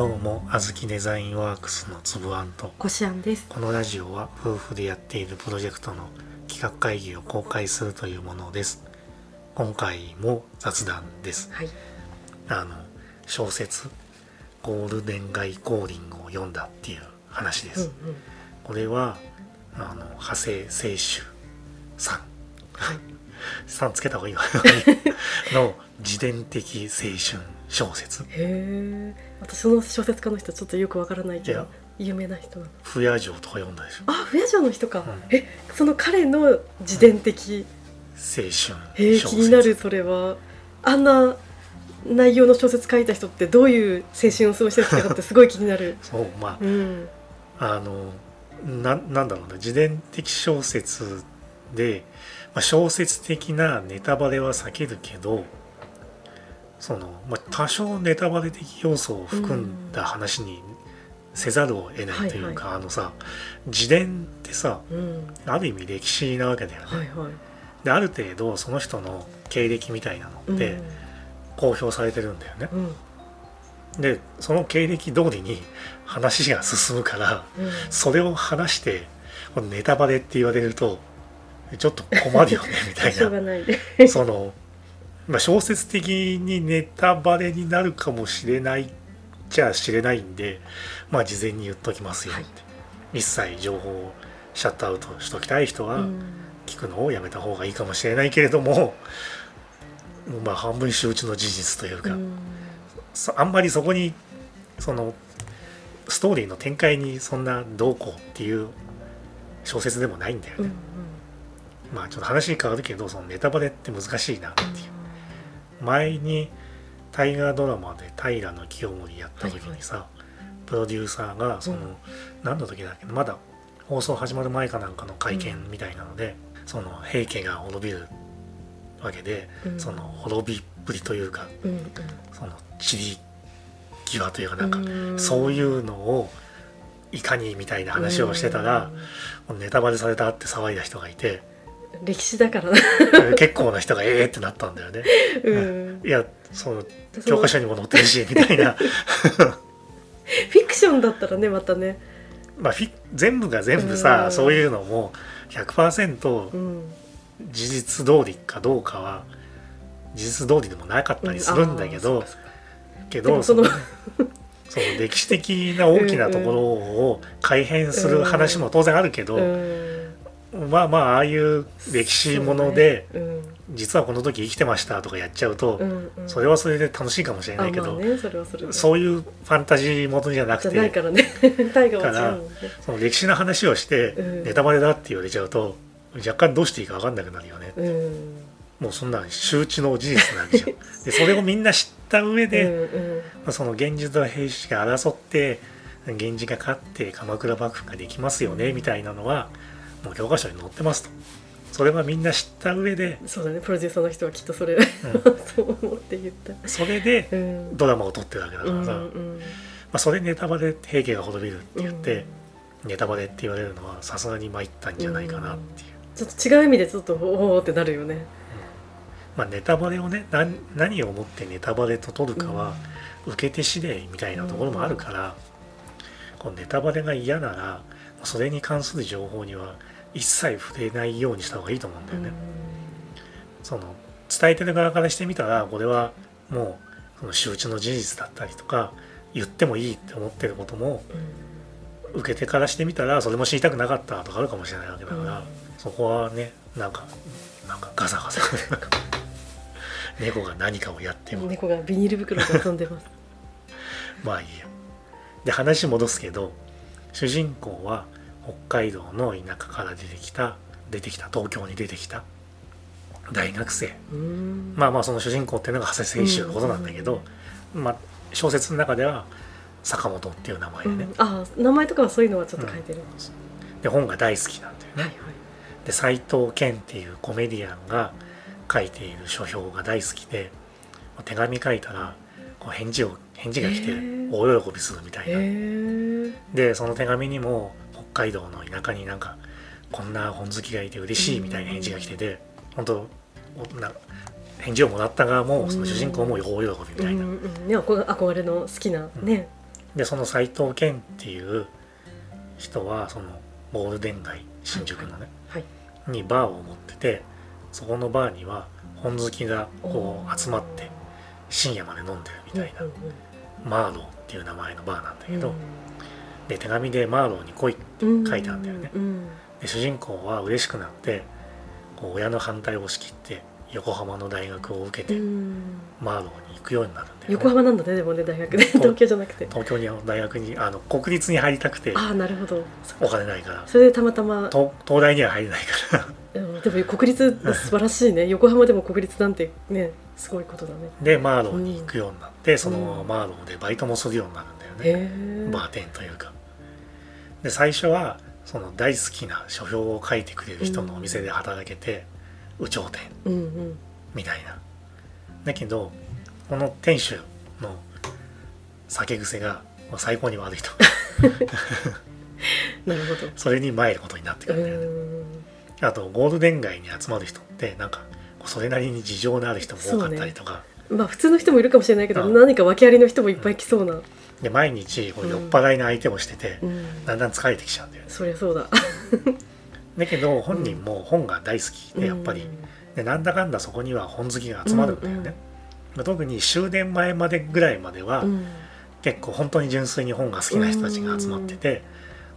どうも、あずきデザインワークスのつぶあんと、こしあんです。このラジオは夫婦でやっているプロジェクトの企画会議を公開するというものです。今回も雑談です。はい。あの、小説、ゴールデン街コーリングを読んだっていう話です。うんうん。これは、あの、派生清舟さん。はい。さんつけた方がいいの の自伝的青春小説。へえ。私その小説家の人ちょっとよくわからないけど、有名な人なの。不夜城とか読んだでしょ？あ、不夜城の人か。うんえ、その彼の自伝的。青春へえ、小説気になるそれは。あんな内容の小説書いた人ってどういう青春を過ごしてるかってすごい気になる。そうまうん。ああのななんだろうな自伝的小説で、まあ、小説的なネタバレは避けるけどその、まあ、多少ネタバレ的要素を含んだ話にせざるを得ないというか、あのさ自伝ってさうん。ある意味歴史なわけだよね。はいはい。である程度その人の経歴みたいなのって公表されてるんだよね。うん。うん。でその経歴通りに話が進むからうん。それを話してネタバレって言われるとちょっと困るよね みたいしょうがな。その、まあ、小説的にネタバレになるかもしれないじゃ知れないんでまあ事前に言っときますよって、はい。一切情報をシャットアウトしときたい人はうん。聞くのをやめた方がいいかもしれないけれども、まあ半分周知の事実というか、うん。そあんまりそこにそのストーリーの展開にそんなどうこうっていう小説でもないんだよね、うん。まあちょっと話変わるけどそのネタバレって難しいなっていう前に大河ドラマで平清盛やった時にさ、プロデューサーがその、うん。何の時だっけなまだ放送始まる前かなんかの会見みたいなので、その平家が滅びるわけで、うん。その滅びっぷりというかうん。うん。その散り際というかなんか、うん。そういうのをいかにみたいな話をしてたら、ネタバレされたって騒いだ人がいてうん歴史だからな。結構な人がええってなったんだよね。うん。いやその教科書にも載ってるしみたいなフィクションだったらねまたね。まあフィ全部が全部さ、うんそういうのも100%うん。事実通りかどうかは事実通りでもなかったりするんだけど、うんけどそのその歴史的な大きなところを改変する話も当然あるけど、うん。まあまあああいう歴史もので、そうね実はこの時生きてましたとかやっちゃうと、うん。うんうん。それはそれで楽しいかもしれないけど、ねそそういうファンタジーものじゃなくじゃないてからね。その歴史の話をして、うんネタバレだって言われちゃうと若干どうしていいか分かんなくなるよね、うん。もうそんなん周知の事実なんじゃんで それをみんな知った上で、うんうんまあその源氏と平氏が争って源氏が勝って鎌倉幕府ができますよねみたいなのはもう教科書に載ってますと。それはみんな知った上で、そうだね。プロデューサーの人はきっとそれ、うん。そう思って言った。それでうん。ドラマを撮ってるわけだかうんらさ、まうん。あ、それネタバレ平家が滅びるって言って、ネタバレって言われるのはさすがに参ったんじゃないかなっていう、ちょっと違う意味でちょっとおおってなるよね。まあ、ネタバレをね何何をもってネタバレと取るかは受け手次第みたいなところもあるから、このネタバレが嫌ならそれに関する情報には一切触れないようにした方がいいと思うんだよね。その伝えてる側からしてみたらこれはもうその周知の事実だったりとか言ってもいいって思ってることも受け手からしてみたらそれも知りたくなかったとかあるかもしれないわけだから、うんそこはねなんかなんかガサガサ 猫が何かをやっても猫がビニール袋で遊んでます。まあいいやで話戻すけど主人公は北海道の田舎から出てきた出てきた東京に出てきた大学生。うん。まあまあその主人公っていうのが長谷清舟のことなんだけど、まあ小説の中では坂本っていう名前でね、うん。あ名前とかはそういうのはちょっと書いてる。で本が大好きなんだよね、はいはい。で斎藤健っていうコメディアンが書いている書評が大好きで手紙書いたらこう返事を返事が来て大喜びするみたいな。でその手紙にも北海道の田舎になんかこんな本好きがいて嬉しいみたいな返事が来てて本当おな返事をもらった側もその主人公も大喜びみたいな、うんうんね憧憧れの好きなね。でその斎藤健っていう人はそのゴールデン街新宿のね、はい。にバーを持っててそこのバーには本好きがこう集まって深夜まで飲んでるみたいな、うんうんマーローっていう名前のバーなんだけど、うんで手紙で「マーローに来い」ってうん書いてあるんだよね、うんで主人公は嬉しくなってこう親の反対を押し切って横浜の大学を受けて、うん。マーローに行くようになるんだよね。横浜なんだねでもね大学で東京じゃなくて。東京に大学にあの国立に入りたくてああなるほど。お金ないから。それでたまたま。東東大には入れないから。うんでも国立素晴らしいね。横浜でも国立なんてねすごいことだね。でマーローに行くようになって、そのまうんまマーローでバイトもするようになるんだよね、バーテンというかで最初はその大好きな書評を書いてくれる人のお店で働けて、有頂天。みたいな。だけどこの店主の酒癖がまあ最高に悪いと。なるほど。それに参ることになってくうるんだよね。ん。あとゴールデン街に集まる人ってなんかそれなりに事情のある人も多かったりとか、まあ普通の人もいるかもしれないけどうん。何か訳ありの人もいっぱい来そうな。で毎日こう酔っ払いの相手をしてて、うん。だんだん疲れてきちゃうんだよね。そりゃそうだ。だけど本人も本が大好きでやっぱり、でなんだかんだそこには本好きが集まるんだよね、まあ特に終電前までぐらいまでは、うん。うん結構本当に純粋に本が好きな人たちが集まってて、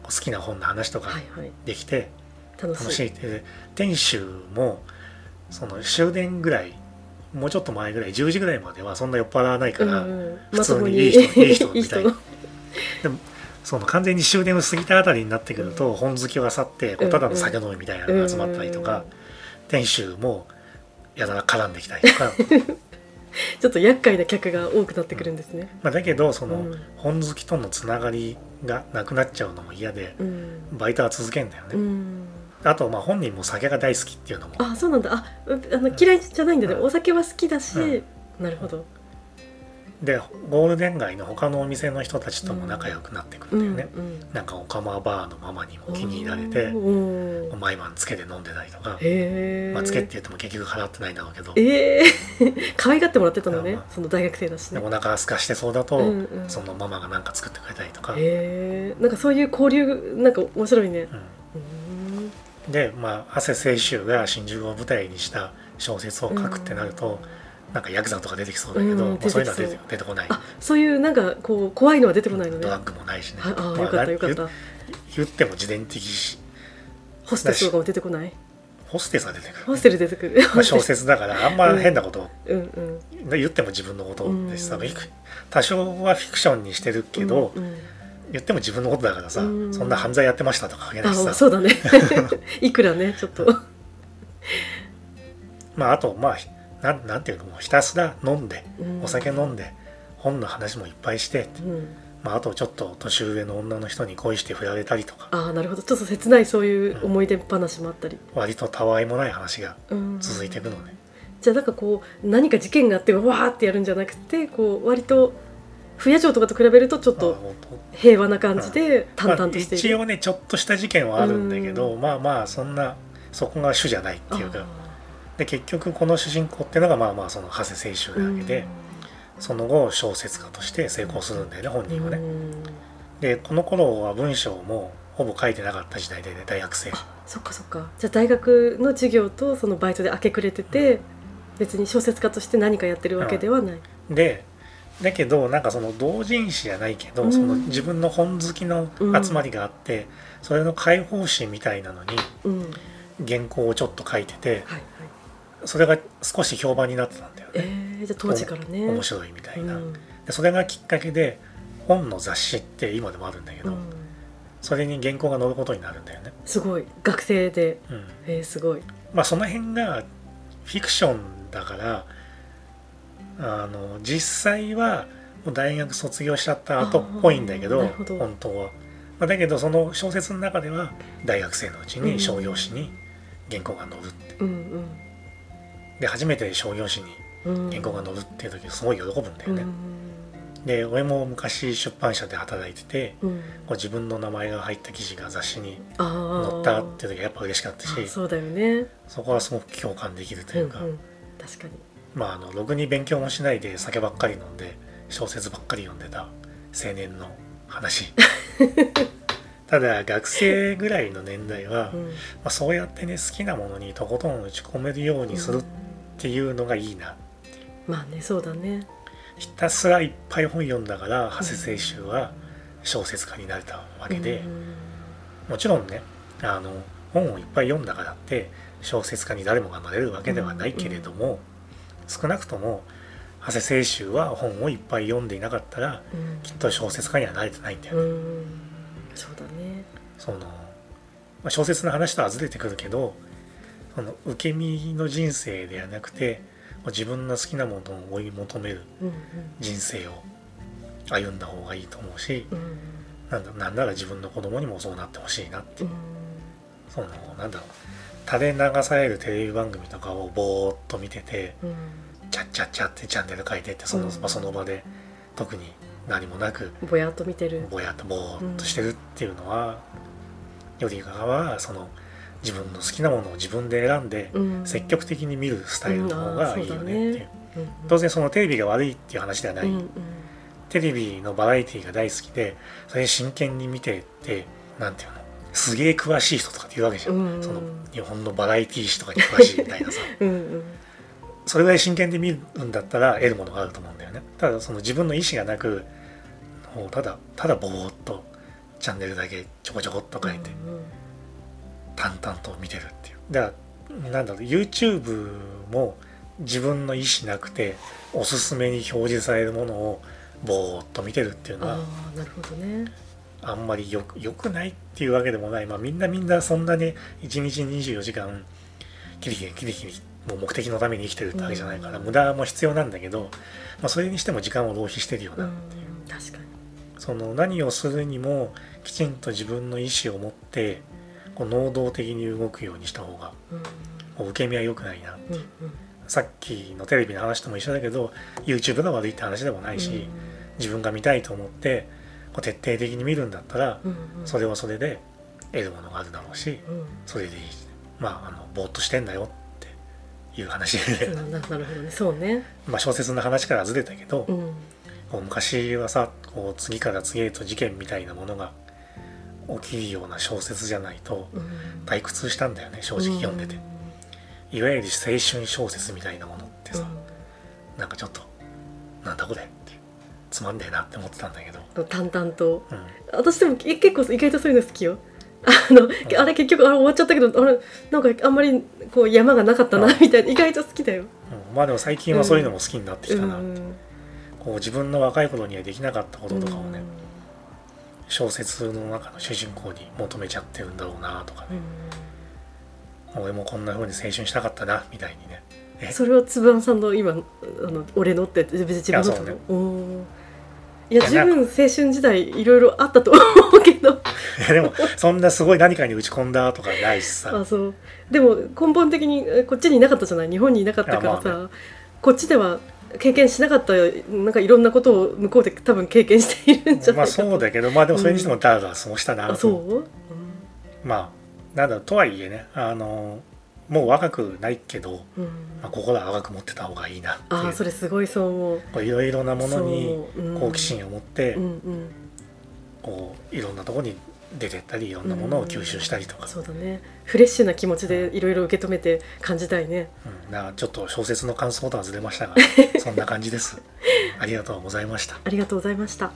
好きな本の話とかはいはい。できて楽しい。楽しいで店主もその終電ぐらいもうちょっと前ぐらい10時ぐらいまではそんな酔っ払わないから、普通にいい人いい人みたいな。でもその完全に終電を過ぎたあたりになってくると、本好きは去ってこうただの酒飲みみたいなのが集まったりとか、店主もやたら絡んできたりとか。ちょっと厄介な客が多くなってくるんですね。まあだけどその、うん。本好きとのつながりがなくなっちゃうのも嫌でうん。バイトは続けんだよね、うんあとまあ本人も酒が大好きっていうのも。あそうなんだ。あうあの嫌いじゃないんだね。うん。お酒は好きだしうん。なるほど。でゴールデン街の他のお店の人たちとも仲良くなってくるんだよね、うんなんかオカマバーのママにも気に入られおてー毎晩つけて飲んでたりとか、まあ、つけって言っても結局払ってないんだろうけど。ええ 可愛がってもらってたのねまあまあその大学生だしね。でお腹すかしてそうだと、うんうん。そのママが何か作ってくれたりとか、へえなんかそういう交流なんか面白いね。ううんんでまあ汗清舟が新宿を舞台にした小説を書くってなると、なんかヤクザとか出てきそうだけど、うんまあ、そういうのは出て出てこない。あそういうなんかこう怖いのは出てこないのね。ドラッグもないしね、ああまあよかったよかっ言た。言っても自伝的しホステスとかも出てこない？ホステスは出てくる。ホステル出てくる。まあ小説だからあんま変なことをうんうん。言っても自分のことです。さ、うん。多少はフィクションにしてるけど、うんうん言っても自分のことだからさ、うん。そんな犯罪やってましたとか書けないしさ。あそうだね。いくらねちょっと。まああとまあなんなんていうのもうひたすら飲んでうん。お酒飲んで本の話もいっぱいして、うん。まあ、あとちょっと年上の女の人に恋して振られたりとか。ああなるほど。ちょっと切ないそういう思い出話もあったり、割とたわいもない話がうん、続いていくのね、じゃあなんかこう何か事件があってわーってやるんじゃなくてこう割と不夜城とかと比べるとちょっと平和な感じで淡々としている、まあ一応ねちょっとした事件はあるんだけど、まあまあそんなそこが主じゃないっていうか。で結局この主人公っていうのがまあまあその長谷清舟なわけで、その後小説家として成功するんだよね本人はね、でこの頃は文章もほぼ書いてなかった時代でね大学生。あそっかそっか。じゃあ大学の授業とそのバイトで明け暮れてて、別に小説家として何かやってるわけではない、でだけどなんかその同人誌じゃないけど、うん。その自分の本好きの集まりがあって、それの解放誌みたいなのにうん。はい原稿をちょっと書いててはいそれが少し評判になってたんだよね、えー、じゃあ当時からね。面白いみたいな、うん。でそれがきっかけで本の雑誌って今でもあるんだけど、うん。それに原稿が載ることになるんだよね、すごい。学生で。うん、えー、すごい。まあその辺がフィクションだからあの実際はもう大学卒業しちゃった後っぽいんだけど本当は、まあ、だけどその小説の中では大学生のうちうんに商業誌に原稿が載るって。うんで初めて商業誌にうん。うん原稿が載るっていう時すごい喜ぶんだよね、うんで俺も昔出版社で働いててうん。こう自分の名前が入った記事が雑誌にあ載ったっていう時はやっぱ嬉しかったしあそうだよね。そこはすごく共感できるというか、うんうん、確かにまああのろくに勉強もしないで酒ばっかり飲んで小説ばっかり読んでた青年の話。ただ学生ぐらいの年代は、うん。まあ、そうやってね好きなものにとことん打ち込めるようにするっていうのがいいな、まあねそうだね。ひたすらいっぱい本読んだから長谷清舟は小説家になれたわけで、うん。もちろんねあの本をいっぱい読んだからって小説家に誰もがなれるわけではないけれども、少なくとも長谷清舟は本をいっぱい読んでいなかったらうん。きっと小説家にはなれてないんだよね。うん。そうだね。その、まあ、小説の話とはずれてくるけどその受け身の人生ではなくて自分の好きなものを追い求めるうん人生を歩んだ方がいいと思うしうん。うんなんだなんなら自分の子供にもそうなってほしいなってうん。そのなんだろう垂れ流されるテレビ番組とかをぼーっと見ててうん。チャッチャッチャってチャンネル変えてってその,、うん。まあその場で特に何もなくぼやっと見てる。ぼやっとぼーっとしてるっていうのは、よりかはその自分の好きなものを自分で選んでうん。積極的に見るスタイルの方がいいよねっていう,、当然そのテレビが悪いっていう話ではない、テレビのバラエティが大好きでそれ真剣に見てってなんていうの？すげえ詳しい人とかって言うわけじゃん、うん。その日本のバラエティ史とかに詳しいみたいなさ。うんうん。それぐらい真剣で見るんだったら得るものがあると思うんだよね。ただその自分の意思がなくもうただただぼーっとチャンネルだけちょこちょこっと変えて淡々と見てるっていう。だからなんだろう YouTube も自分の意思なくておすすめに表示されるものをぼーっと見てるっていうのはああなるほどねあんまりよくよくないっていうわけでもない、まあ、みんなみんなそんなに1日24時間キリキリキリキリもう目的のために生きてるってわけじゃないから、うん。無駄も必要なんだけど、まあ、それにしても時間を浪費してるよう。な、ん確かに。その何をするにもきちんと自分の意思を持ってこう能動的に動くようにした方がうん。もう受け身は良くないなうんうん。さっきのテレビの話とも一緒だけど YouTube が悪いって話でもないし、自分が見たいと思ってこう徹底的に見るんだったら、うんうん。それはそれで得るものがあるだろうしうん。それでいいまああのぼーっとしてんだよっていう話で、うんななるほどね。そうね。まあ小説の話からずれたけど、うん。こう昔はさこう次から次へと事件みたいなものが起きるような小説じゃないとうん。退屈したんだよね正直読んでて、いわゆる青春小説みたいなものってさ、なんかちょっとなんだこれつまんねえなって思ってたんだけど、うん淡々と。うん、私でもえ結構意外とそういうの好きよ。あの、あれ結局あれ終わっちゃったけどあれなんかあんまりこう山がなかったなうん。みたいな。意外と好きだよ、うん。まあでも最近はそういうのも好きになってきたな、うん。こう自分の若い頃にはできなかったこととかをね、小説の中の主人公に求めちゃってるんだろうなとかうん。ね、俺もこんな風に青春したかったなみたいにね。え？それはつぶあんさんの今あの俺のって別に自分のいやそうねいや十分青春時代いろいろあったと思うけど。いやでもそんなすごい何かに打ち込んだとかないしさ。あそう。でも根本的にえこっちにいなかったじゃない？日本にいなかったからさ、いやまこっちでは経験しなかったなんかいろんなことを向こうで多分経験しているんじゃないかまあそうだけどまあでもそれにしてもダーダー過ごしたなあとそう、うん。まあなんだとはいえねあのもう若くないけど、うん。まあ、心は若く持ってた方がいいなってああそれすごいそう思う。こういろいろなものに好奇心を持って、うんうん。こういろんなところに出てったりいろんなものを吸収したりとか、そうだね。フレッシュな気持ちでいろいろ受け止めて感じたいね。うん、なちょっと小説の感想とはずれましたが そんな感じです。ありがとうございました。ありがとうございました